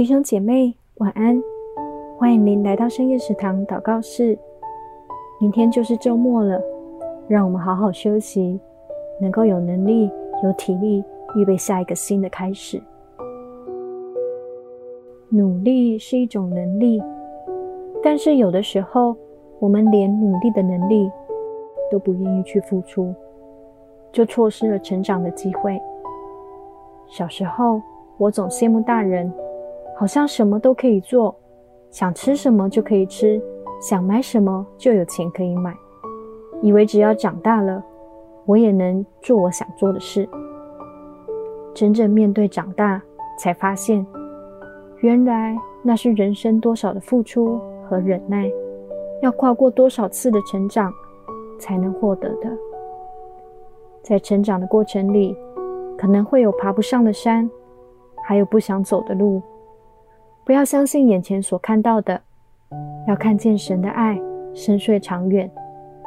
弟兄姐妹，晚安！欢迎您来到深夜食堂祷告室。明天就是周末了，让我们好好休息，能够有能力、有体力，预备下一个新的开始。努力是一种能力，但是有的时候，我们连努力的能力都不愿意去付出，就错失了成长的机会。小时候，我总羡慕大人。好像什么都可以做，想吃什么就可以吃，想买什么就有钱可以买，以为只要长大了，我也能做我想做的事。真正面对长大，才发现，原来那是人生多少的付出和忍耐，要跨过多少次的成长，才能获得的。在成长的过程里，可能会有爬不上的山，还有不想走的路。不要相信眼前所看到的，要看见神的爱深邃长远，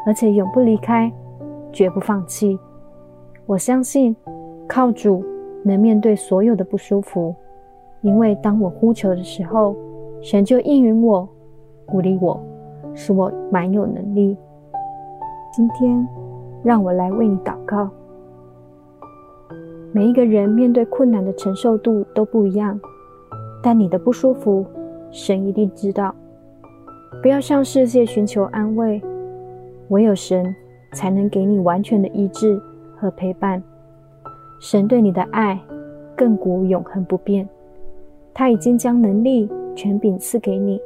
而且永不离开，绝不放弃。我相信靠主能面对所有的不舒服，因为当我呼求的时候，神就应允我，鼓励我，使我满有能力。今天让我来为你祷告。每一个人面对困难的承受度都不一样。但你的不舒服，神一定知道。不要向世界寻求安慰，唯有神才能给你完全的医治和陪伴。神对你的爱亘古永恒不变，他已经将能力、权柄赐给你，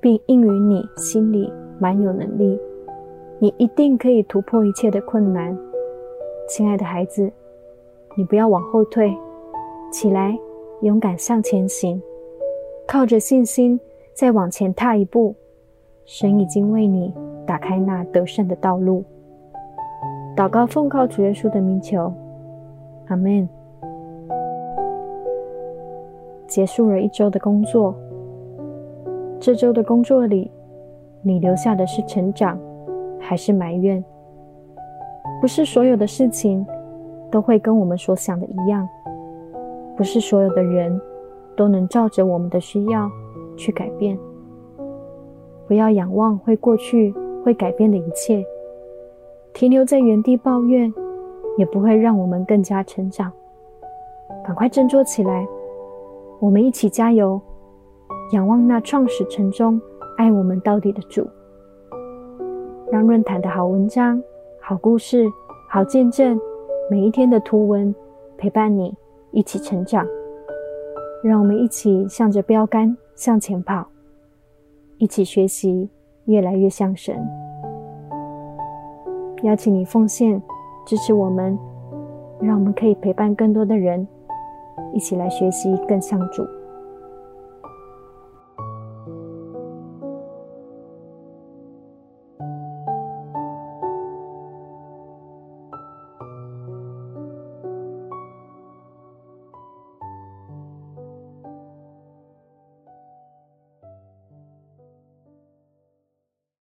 并应允你心里满有能力。你一定可以突破一切的困难。亲爱的孩子，你不要往后退，起来，勇敢向前行。靠着信心再往前踏一步，神已经为你打开那得胜的道路。祷告奉靠主耶稣的名求，阿门。结束了一周的工作，这周的工作里，你留下的是成长，还是埋怨？不是所有的事情都会跟我们所想的一样，不是所有的人。都能照着我们的需要去改变。不要仰望会过去、会改变的一切，停留在原地抱怨，也不会让我们更加成长。赶快振作起来，我们一起加油，仰望那创始成终、爱我们到底的主。让论坛的好文章、好故事、好见证，每一天的图文陪伴你一起成长。让我们一起向着标杆向前跑，一起学习，越来越像神。邀请你奉献支持我们，让我们可以陪伴更多的人，一起来学习更像主。